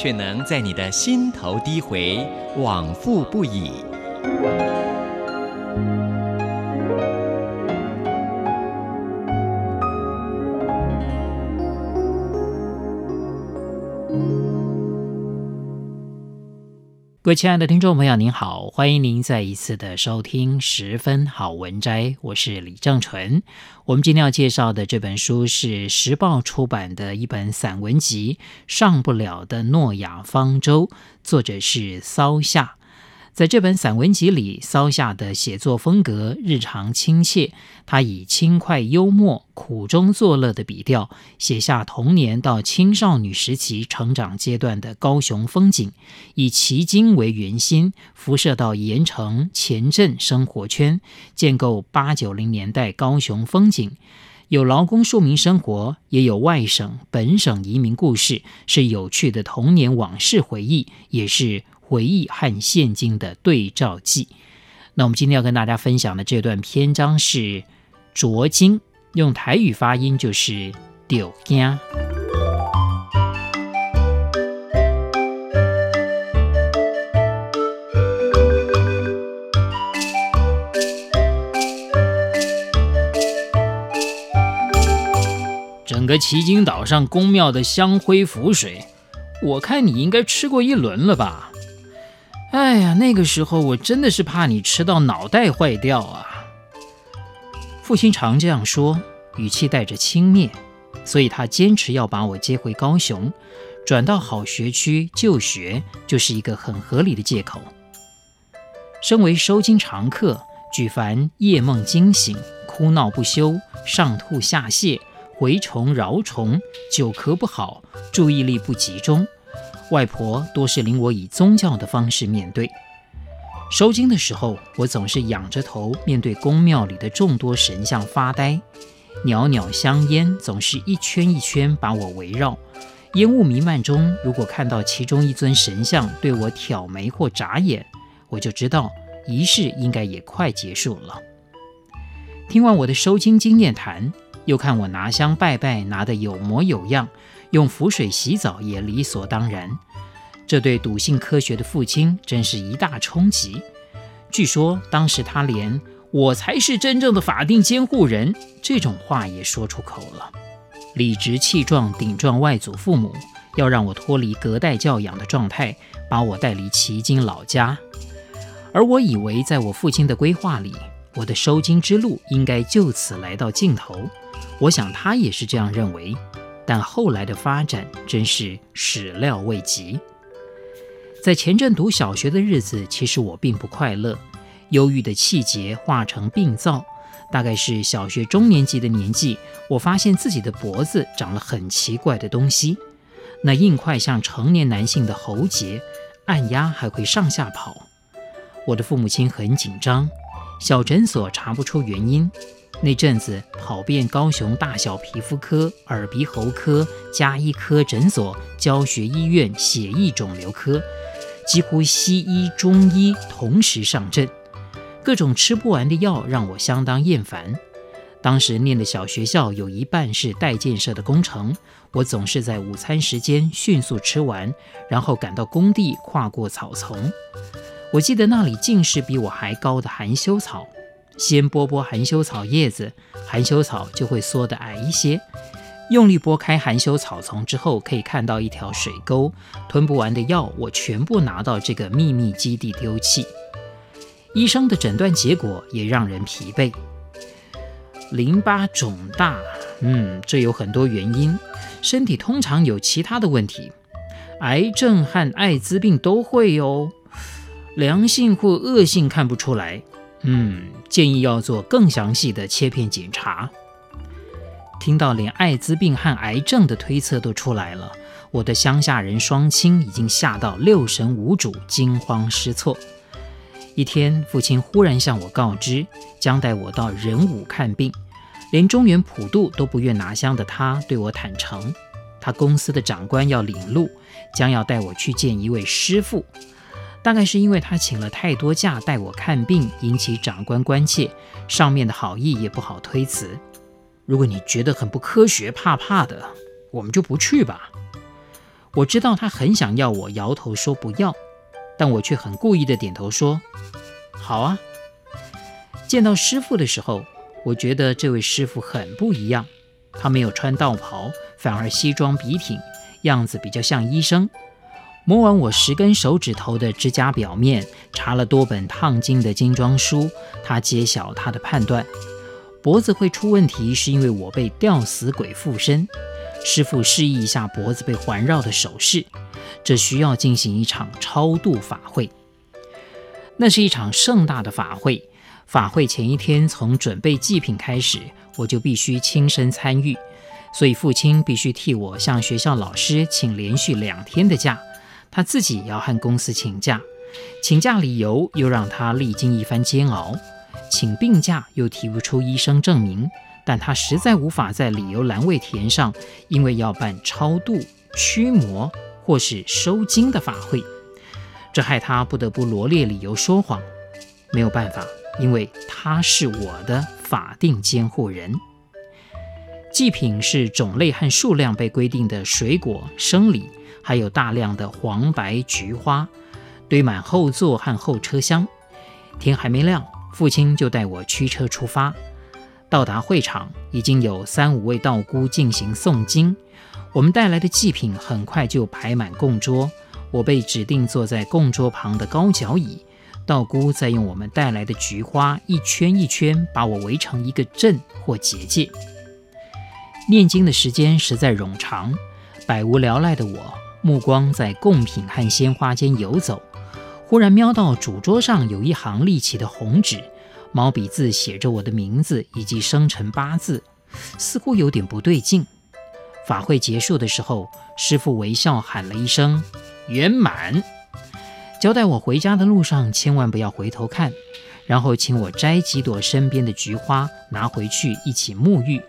却能在你的心头低回，往复不已。各位亲爱的听众朋友，您好，欢迎您再一次的收听《十分好文摘》，我是李正淳。我们今天要介绍的这本书是时报出版的一本散文集《上不了的诺亚方舟》，作者是骚夏。在这本散文集里，骚夏的写作风格日常亲切，他以轻快幽默、苦中作乐的笔调，写下童年到青少女时期成长阶段的高雄风景，以旗津为圆心，辐射到盐埕前镇生活圈，建构八九零年代高雄风景。有劳工庶民生活，也有外省本省移民故事，是有趣的童年往事回忆，也是。回忆和现今的对照记。那我们今天要跟大家分享的这段篇章是“拙惊”，用台语发音就是“丢惊”。整个奇经岛上宫庙的香灰浮水，我看你应该吃过一轮了吧？哎呀，那个时候我真的是怕你吃到脑袋坏掉啊！父亲常这样说，语气带着轻蔑，所以他坚持要把我接回高雄，转到好学区就学，就是一个很合理的借口。身为收惊常客，举凡夜梦惊醒、哭闹不休、上吐下泻、蛔虫蛲虫、久咳不好、注意力不集中。外婆多是领我以宗教的方式面对。收经的时候，我总是仰着头面对宫庙里的众多神像发呆。袅袅香烟总是一圈一圈把我围绕。烟雾弥漫中，如果看到其中一尊神像对我挑眉或眨眼，我就知道仪式应该也快结束了。听完我的收经经验谈，又看我拿香拜拜拿得有模有样。用符水洗澡也理所当然，这对笃信科学的父亲真是一大冲击。据说当时他连“我才是真正的法定监护人”这种话也说出口了，理直气壮顶撞外祖父母，要让我脱离隔代教养的状态，把我带离旗津老家。而我以为，在我父亲的规划里，我的收惊之路应该就此来到尽头。我想他也是这样认为。但后来的发展真是始料未及。在前阵读小学的日子，其实我并不快乐，忧郁的气节化成病灶。大概是小学中年级的年纪，我发现自己的脖子长了很奇怪的东西，那硬块像成年男性的喉结，按压还会上下跑。我的父母亲很紧张，小诊所查不出原因。那阵子跑遍高雄大小皮肤科、耳鼻喉科、加医科诊所、教学医院、血液肿瘤科，几乎西医、中医同时上阵，各种吃不完的药让我相当厌烦。当时念的小学校有一半是待建设的工程，我总是在午餐时间迅速吃完，然后赶到工地跨过草丛。我记得那里尽是比我还高的含羞草。先剥剥含羞草叶子，含羞草就会缩得矮一些。用力拨开含羞草丛之后，可以看到一条水沟。吞不完的药，我全部拿到这个秘密基地丢弃。医生的诊断结果也让人疲惫。淋巴肿大，嗯，这有很多原因。身体通常有其他的问题，癌症和艾滋病都会哦。良性或恶性看不出来。嗯，建议要做更详细的切片检查。听到连艾滋病和癌症的推测都出来了，我的乡下人双亲已经吓到六神无主、惊慌失措。一天，父亲忽然向我告知，将带我到仁武看病。连中原普渡都不愿拿香的他，对我坦诚，他公司的长官要领路，将要带我去见一位师父。大概是因为他请了太多假带我看病，引起长官关切，上面的好意也不好推辞。如果你觉得很不科学，怕怕的，我们就不去吧。我知道他很想要我，摇头说不要，但我却很故意的点头说好啊。见到师傅的时候。我觉得这位师傅很不一样，他没有穿道袍，反而西装笔挺，样子比较像医生。摸完我十根手指头的指甲表面，查了多本烫金的精装书，他揭晓他的判断：脖子会出问题，是因为我被吊死鬼附身。师傅示意一下脖子被环绕的手势，这需要进行一场超度法会。那是一场盛大的法会。法会前一天，从准备祭品开始，我就必须亲身参与，所以父亲必须替我向学校老师请连续两天的假，他自己要和公司请假，请假理由又让他历经一番煎熬，请病假又提不出医生证明，但他实在无法在理由栏位填上，因为要办超度、驱魔或是收惊的法会，这害他不得不罗列理由说谎，没有办法。因为他是我的法定监护人，祭品是种类和数量被规定的水果、生理，还有大量的黄白菊花，堆满后座和后车厢。天还没亮，父亲就带我驱车出发。到达会场，已经有三五位道姑进行诵经。我们带来的祭品很快就排满供桌，我被指定坐在供桌旁的高脚椅。道姑再用我们带来的菊花一圈一圈把我围成一个阵或结界。念经的时间实在冗长，百无聊赖的我目光在贡品和鲜花间游走，忽然瞄到主桌上有一行立起的红纸，毛笔字写着我的名字以及生辰八字，似乎有点不对劲。法会结束的时候，师父微笑喊了一声“圆满”。交代我回家的路上千万不要回头看，然后请我摘几朵身边的菊花拿回去一起沐浴。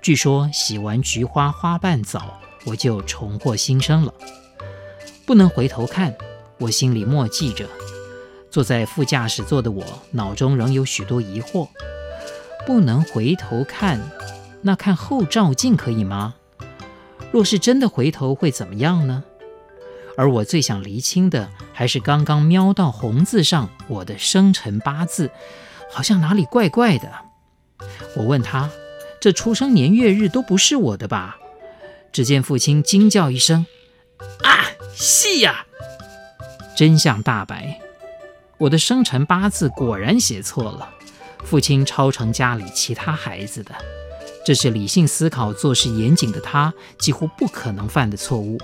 据说洗完菊花花瓣澡，我就重获新生了。不能回头看，我心里默记着。坐在副驾驶座的我脑中仍有许多疑惑。不能回头看，那看后照镜可以吗？若是真的回头会怎么样呢？而我最想厘清的，还是刚刚瞄到红字上我的生辰八字，好像哪里怪怪的。我问他：“这出生年月日都不是我的吧？”只见父亲惊叫一声：“啊，是呀！”真相大白，我的生辰八字果然写错了。父亲超成家里其他孩子的，这是理性思考、做事严谨的他几乎不可能犯的错误。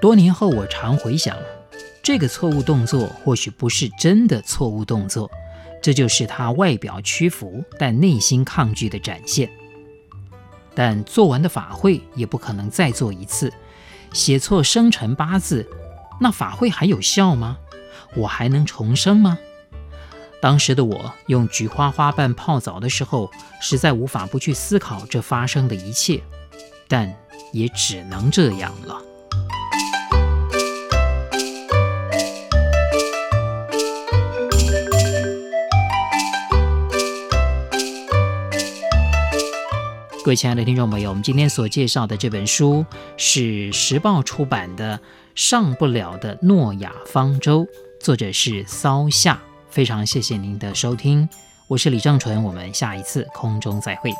多年后，我常回想，这个错误动作或许不是真的错误动作，这就是他外表屈服但内心抗拒的展现。但做完的法会也不可能再做一次，写错生辰八字，那法会还有效吗？我还能重生吗？当时的我用菊花花瓣泡澡的时候，实在无法不去思考这发生的一切，但也只能这样了。各位亲爱的听众朋友，我们今天所介绍的这本书是时报出版的《上不了的诺亚方舟》，作者是骚夏。非常谢谢您的收听，我是李正淳，我们下一次空中再会。